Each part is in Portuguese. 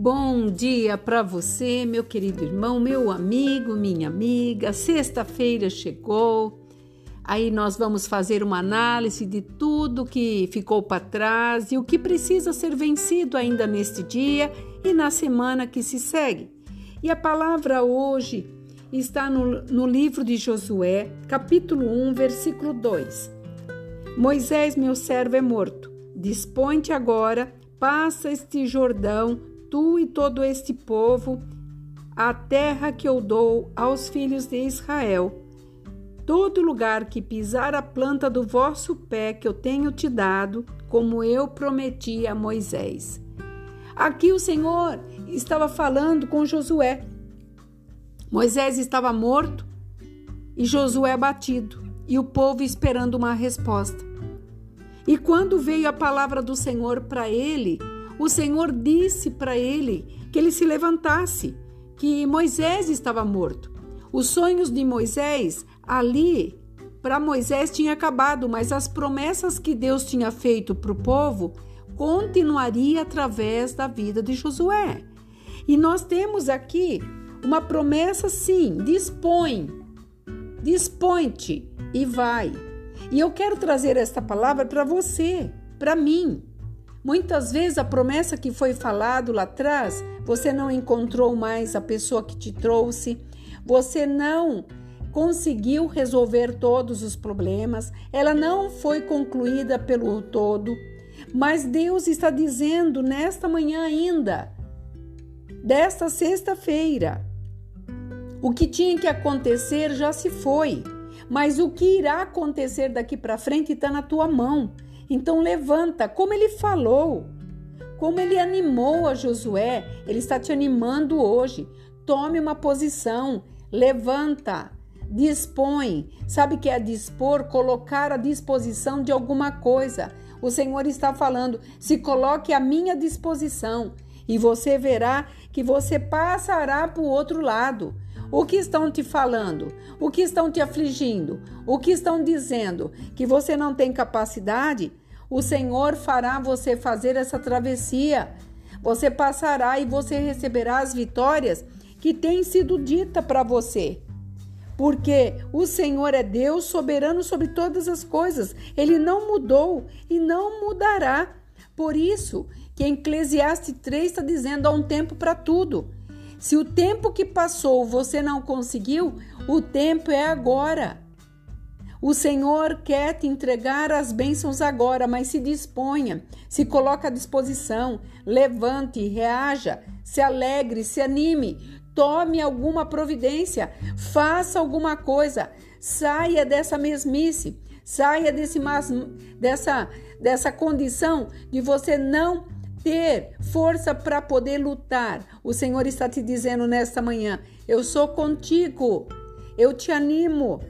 Bom dia para você, meu querido irmão, meu amigo, minha amiga. Sexta-feira chegou. Aí nós vamos fazer uma análise de tudo que ficou para trás e o que precisa ser vencido ainda neste dia e na semana que se segue. E a palavra hoje está no, no livro de Josué, capítulo 1, versículo 2. Moisés, meu servo, é morto. Dispõe-te agora, passa este Jordão tu e todo este povo, a terra que eu dou aos filhos de Israel. Todo lugar que pisar a planta do vosso pé que eu tenho te dado, como eu prometi a Moisés. Aqui o Senhor estava falando com Josué. Moisés estava morto e Josué batido, e o povo esperando uma resposta. E quando veio a palavra do Senhor para ele, o Senhor disse para ele que ele se levantasse, que Moisés estava morto. Os sonhos de Moisés ali para Moisés tinha acabado, mas as promessas que Deus tinha feito para o povo continuaria através da vida de Josué. E nós temos aqui uma promessa sim, dispõe, dispõe-te e vai. E eu quero trazer esta palavra para você, para mim. Muitas vezes a promessa que foi falado lá atrás, você não encontrou mais a pessoa que te trouxe, você não conseguiu resolver todos os problemas, ela não foi concluída pelo todo. Mas Deus está dizendo nesta manhã ainda, desta sexta-feira, o que tinha que acontecer já se foi, mas o que irá acontecer daqui para frente está na tua mão. Então levanta, como ele falou, como ele animou a Josué, ele está te animando hoje. Tome uma posição, levanta, dispõe. Sabe que é dispor? Colocar à disposição de alguma coisa. O Senhor está falando: se coloque à minha disposição e você verá que você passará para o outro lado. O que estão te falando? O que estão te afligindo? O que estão dizendo? Que você não tem capacidade? O Senhor fará você fazer essa travessia. Você passará e você receberá as vitórias que têm sido dita para você. Porque o Senhor é Deus soberano sobre todas as coisas. Ele não mudou e não mudará. Por isso que Eclesiastes 3 está dizendo há um tempo para tudo. Se o tempo que passou você não conseguiu, o tempo é agora. O Senhor quer te entregar as bênçãos agora, mas se disponha, se coloque à disposição, levante, reaja, se alegre, se anime, tome alguma providência, faça alguma coisa, saia dessa mesmice, saia desse mas, dessa, dessa condição de você não ter força para poder lutar. O Senhor está te dizendo nesta manhã: eu sou contigo, eu te animo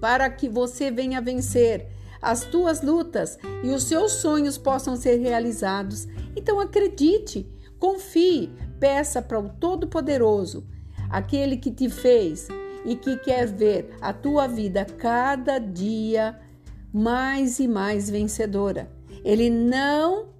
para que você venha vencer as tuas lutas e os seus sonhos possam ser realizados. Então acredite, confie, peça para o Todo-Poderoso, aquele que te fez e que quer ver a tua vida cada dia mais e mais vencedora. Ele não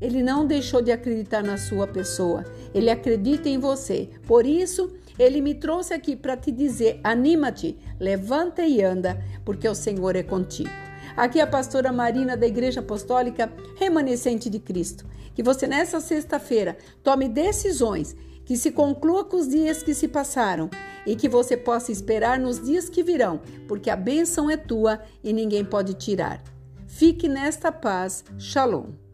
ele não deixou de acreditar na sua pessoa. Ele acredita em você. Por isso, ele me trouxe aqui para te dizer: anima-te, levanta e anda, porque o Senhor é contigo. Aqui é a pastora Marina da Igreja Apostólica Remanescente de Cristo. Que você nessa sexta-feira tome decisões que se conclua com os dias que se passaram e que você possa esperar nos dias que virão, porque a bênção é tua e ninguém pode tirar. Fique nesta paz. Shalom.